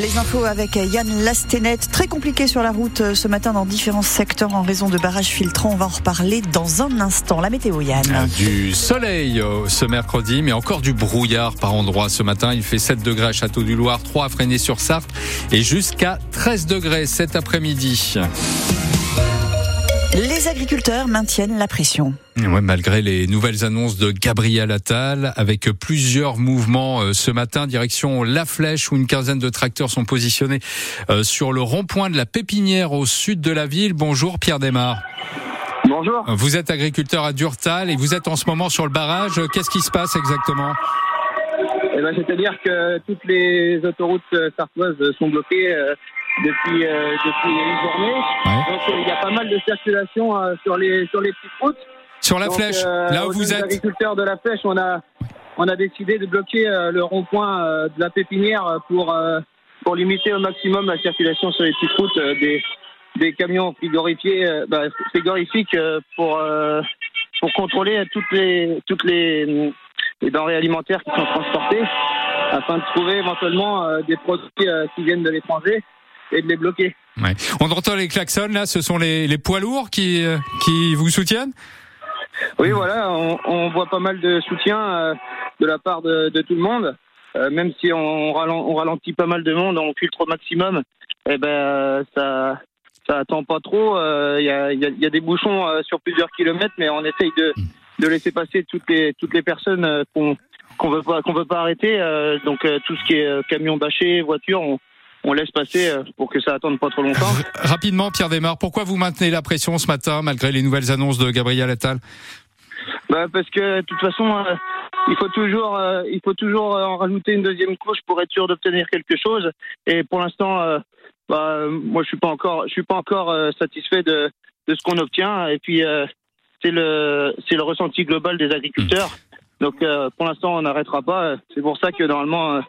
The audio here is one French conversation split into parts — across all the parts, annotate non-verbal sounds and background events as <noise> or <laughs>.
Les infos avec Yann Lastenet. Très compliqué sur la route euh, ce matin dans différents secteurs en raison de barrages filtrants. On va en reparler dans un instant. La météo, Yann. Ah, du soleil euh, ce mercredi, mais encore du brouillard par endroits ce matin. Il fait 7 degrés à Château-du-Loir, 3 à Freinet-sur-Sarthe et jusqu'à 13 degrés cet après-midi. Les agriculteurs maintiennent la pression. Ouais, malgré les nouvelles annonces de Gabriel Attal, avec plusieurs mouvements euh, ce matin, direction La Flèche, où une quinzaine de tracteurs sont positionnés euh, sur le rond-point de la Pépinière au sud de la ville. Bonjour Pierre Desmar. Bonjour. Vous êtes agriculteur à Durtal et vous êtes en ce moment sur le barrage. Qu'est-ce qui se passe exactement? Eh ben, C'est-à-dire que toutes les autoroutes euh, sartoises sont bloquées depuis, euh, depuis une journée. Donc euh, il y a pas mal de circulation euh, sur les sur les petites routes. Sur la flèche, là où vous êtes. agriculteurs de la flèche, on a on a décidé de bloquer le rond-point de la pépinière pour pour limiter au maximum la circulation sur les petites routes des des camions frigorifiés, bah, frigorifiques pour pour contrôler toutes les toutes les, les denrées alimentaires qui sont transportées afin de trouver éventuellement des produits qui viennent de l'étranger et de les bloquer. Ouais. On entend les klaxons là, ce sont les, les poids lourds qui, euh, qui vous soutiennent? Oui, voilà, on, on, voit pas mal de soutien euh, de la part de, de, tout le monde. Euh, même si on, on, ralentit pas mal de monde, on filtre au maximum, et eh ben ça ça attend pas trop. Il y a, y, a, y, a, des bouchons sur plusieurs kilomètres, mais on essaye de, de laisser passer toutes les toutes les personnes qu'on qu'on veut pas qu'on veut pas arrêter. donc tout ce qui est camion bâché, voiture, on, on laisse passer euh, pour que ça attende pas trop longtemps. <laughs> Rapidement, Pierre Desmar, pourquoi vous maintenez la pression ce matin malgré les nouvelles annonces de Gabriel Attal? Bah parce que de toute façon, euh, il faut toujours, euh, il faut toujours en rajouter une deuxième couche pour être sûr d'obtenir quelque chose. Et pour l'instant, bah, moi je suis pas encore, je suis pas encore satisfait de, de ce qu'on obtient. Et puis c'est le, c'est le ressenti global des agriculteurs. Donc pour l'instant, on n'arrêtera pas. C'est pour ça que normalement,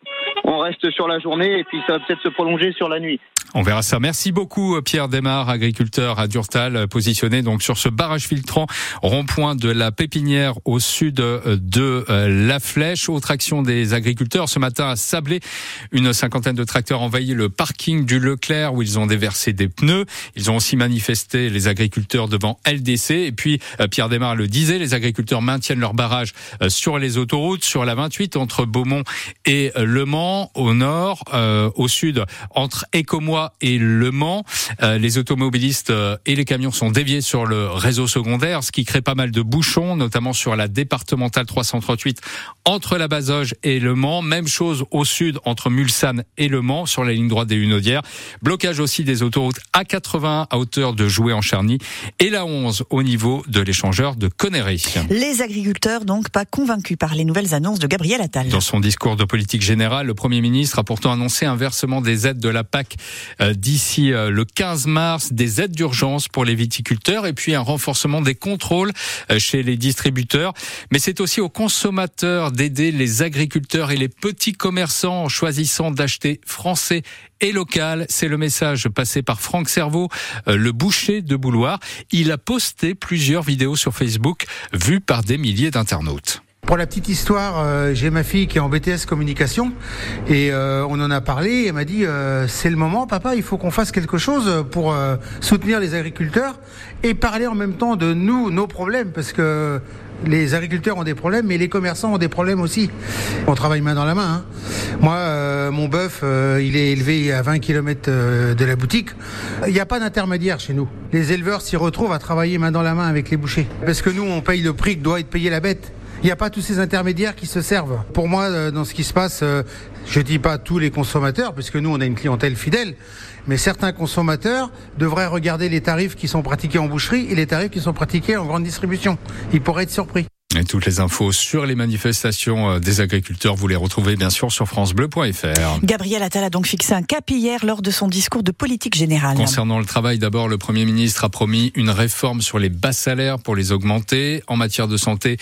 on reste sur la journée et puis ça va peut-être se prolonger sur la nuit. On verra ça. Merci beaucoup Pierre Desmar, agriculteur à Durtal, positionné donc sur ce barrage filtrant rond-point de la Pépinière au sud de euh, la Flèche. Autre action des agriculteurs ce matin à Sablé, une cinquantaine de tracteurs envahit le parking du Leclerc où ils ont déversé des pneus. Ils ont aussi manifesté les agriculteurs devant LDC et puis euh, Pierre Desmar le disait, les agriculteurs maintiennent leur barrage euh, sur les autoroutes sur la 28 entre Beaumont et Le Mans au nord, au sud entre Écomois et Le Mans. Euh, les automobilistes euh, et les camions sont déviés sur le réseau secondaire, ce qui crée pas mal de bouchons, notamment sur la départementale 338 entre la Bazoge et Le Mans. Même chose au sud entre Mulsanne et Le Mans sur la ligne droite des Hunaudières. Blocage aussi des autoroutes A80 à hauteur de Joué en Charny et la 11 au niveau de l'échangeur de Connery. Les agriculteurs donc pas convaincus par les nouvelles annonces de Gabriel Attal. Dans son discours de politique générale, le Premier ministre a pourtant annoncé un versement des aides de la PAC d'ici euh, le 15 mars, des aides d'urgence pour les viticulteurs et puis un renforcement des contrôles euh, chez les distributeurs. Mais c'est aussi aux consommateurs d'aider les agriculteurs et les petits commerçants en choisissant d'acheter français et local. C'est le message passé par Franck Servaux, le boucher de Bouloir. Il a posté plusieurs vidéos sur Facebook vues par des milliers d'internautes. Pour la petite histoire, euh, j'ai ma fille qui est en BTS communication et euh, on en a parlé. Elle m'a dit euh, c'est le moment, papa, il faut qu'on fasse quelque chose pour soutenir les agriculteurs et parler en même temps de nous, nos problèmes, parce que les agriculteurs ont des problèmes, mais les commerçants ont des problèmes aussi. On travaille main dans la main. Hein. Moi, mon bœuf, il est élevé à 20 km de la boutique. Il n'y a pas d'intermédiaire chez nous. Les éleveurs s'y retrouvent à travailler main dans la main avec les bouchers. Parce que nous, on paye le prix que doit être payé la bête. Il n'y a pas tous ces intermédiaires qui se servent. Pour moi, euh, dans ce qui se passe, euh, je dis pas tous les consommateurs, puisque nous, on a une clientèle fidèle, mais certains consommateurs devraient regarder les tarifs qui sont pratiqués en boucherie et les tarifs qui sont pratiqués en grande distribution. Ils pourraient être surpris. Et toutes les infos sur les manifestations euh, des agriculteurs, vous les retrouvez bien sûr sur francebleu.fr. Gabriel Attal a donc fixé un cap hier lors de son discours de politique générale. Concernant le travail, d'abord, le Premier ministre a promis une réforme sur les bas salaires pour les augmenter. En matière de santé,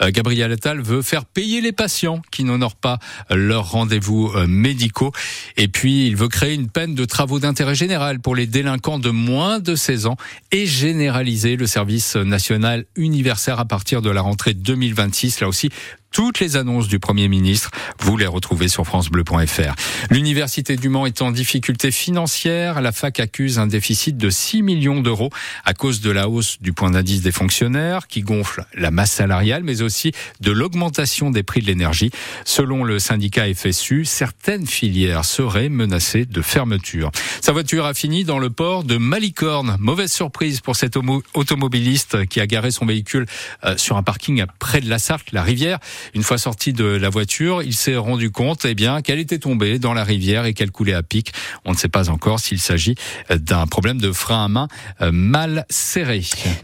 euh, Gabriel Attal veut faire payer les patients qui n'honorent pas leurs rendez-vous euh, médicaux. Et puis, il veut créer une peine de travaux d'intérêt général pour les délinquants de moins de 16 ans et généraliser le service national universel à partir de la rentrée 2026. Là aussi, Toutes les annonces du Premier ministre, vous les retrouvez sur francebleu.fr. L'Université du Mans est en difficulté financière. La fac accuse un déficit de 6 millions d'euros à cause de la hausse du point d'indice des fonctionnaires qui gonfle la masse salariale, mais aussi de l'augmentation des prix de l'énergie. Selon le syndicat FSU, certaines filières seraient menacées de fermeture. Sa voiture a fini dans le port de Malicorne. Mauvaise surprise pour cet automobiliste qui a garé son véhicule euh, sur un parking près de la Sarthe, la rivière. Une fois sorti de la voiture, il s'est rendu compte eh bien, qu'elle était tombée dans la rivière et qu'elle coulait à pic. On ne sait pas encore s'il s'agit d'un problème de frein à main euh, mal serré.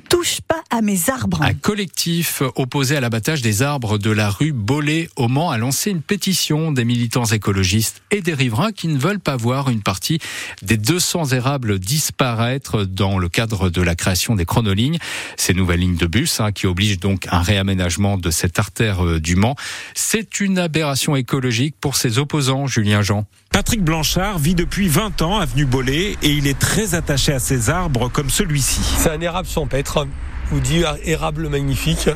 Touche pas à mes arbres. Un collectif opposé à l'abattage des arbres de la rue Bollé au Mans a lancé une pétition des militants écologistes et des riverains qui ne veulent pas voir une partie des 200 érables disparaître dans le cadre de la création des chronolignes. Ces nouvelles lignes de bus hein, qui obligent donc un réaménagement de cette artère euh, du Mans. C'est une aberration écologique pour ses opposants, Julien Jean. Patrick Blanchard vit depuis 20 ans avenue Bollé et il est très attaché à ces arbres comme celui-ci. C'est un érable champêtre vous dit érable magnifique.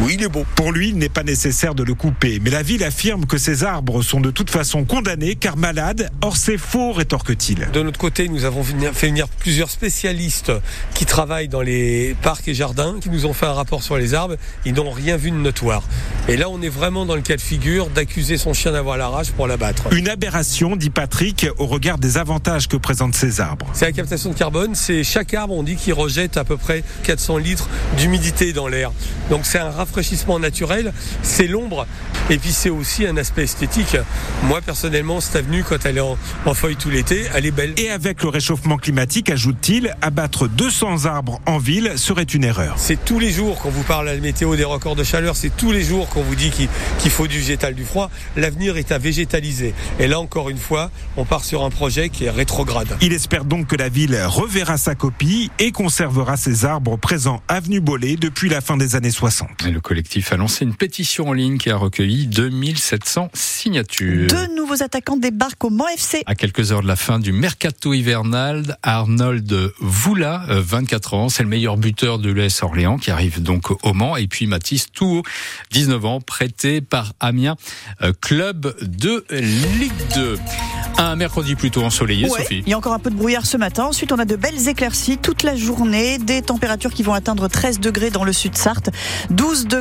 Oui, il est beau. Pour lui, il n'est pas nécessaire de le couper. Mais la ville affirme que ces arbres sont de toute façon condamnés car malades. Or, c'est faux, rétorque-t-il. De notre côté, nous avons fait venir plusieurs spécialistes qui travaillent dans les parcs et jardins, qui nous ont fait un rapport sur les arbres. Ils n'ont rien vu de notoire. Et là, on est vraiment dans le cas de figure d'accuser son chien d'avoir la rage pour l'abattre. Une aberration, dit Patrick, au regard des avantages que présentent ces arbres. C'est la captation de carbone. C'est chaque arbre, on dit qu'il rejette à peu près 400 litres d'humidité dans l'air. Donc c'est un rafraîchissement naturel, c'est l'ombre et puis c'est aussi un aspect esthétique. Moi personnellement, cette avenue, quand elle est en, feuille tout l'été, elle est belle. Et avec le réchauffement climatique, ajoute-t-il, abattre 200 arbres en ville serait une erreur. C'est tous les jours qu'on vous parle à la météo des records de chaleur, c'est tous les jours qu'on vous dit qu'il faut du végétal du froid. L'avenir est à végétaliser. Et là encore une fois, on part sur un projet qui est rétrograde. Il espère donc que la ville reverra sa copie et conservera ses arbres présents avenue Bollé depuis la fin des années 60. Et le collectif a lancé une pétition en ligne qui a recueilli 2700 signatures. Deux nouveaux attaquants débarquent au Mans FC. À quelques heures de la fin du mercato hivernal, Arnold Voula, 24 euh, ans, c'est le meilleur buteur de l'ES Orléans qui arrive donc au Mans. Et puis Mathis Touot, 19 ans, prêté par Amiens, euh, club de Ligue 2. Un mercredi plutôt ensoleillé, Sophie. Il y a encore un peu de brouillard ce matin. Ensuite, on a de belles éclaircies toute la journée, des températures qui vont atteindre 13 degrés dans le sud Sarthe, 12 degrés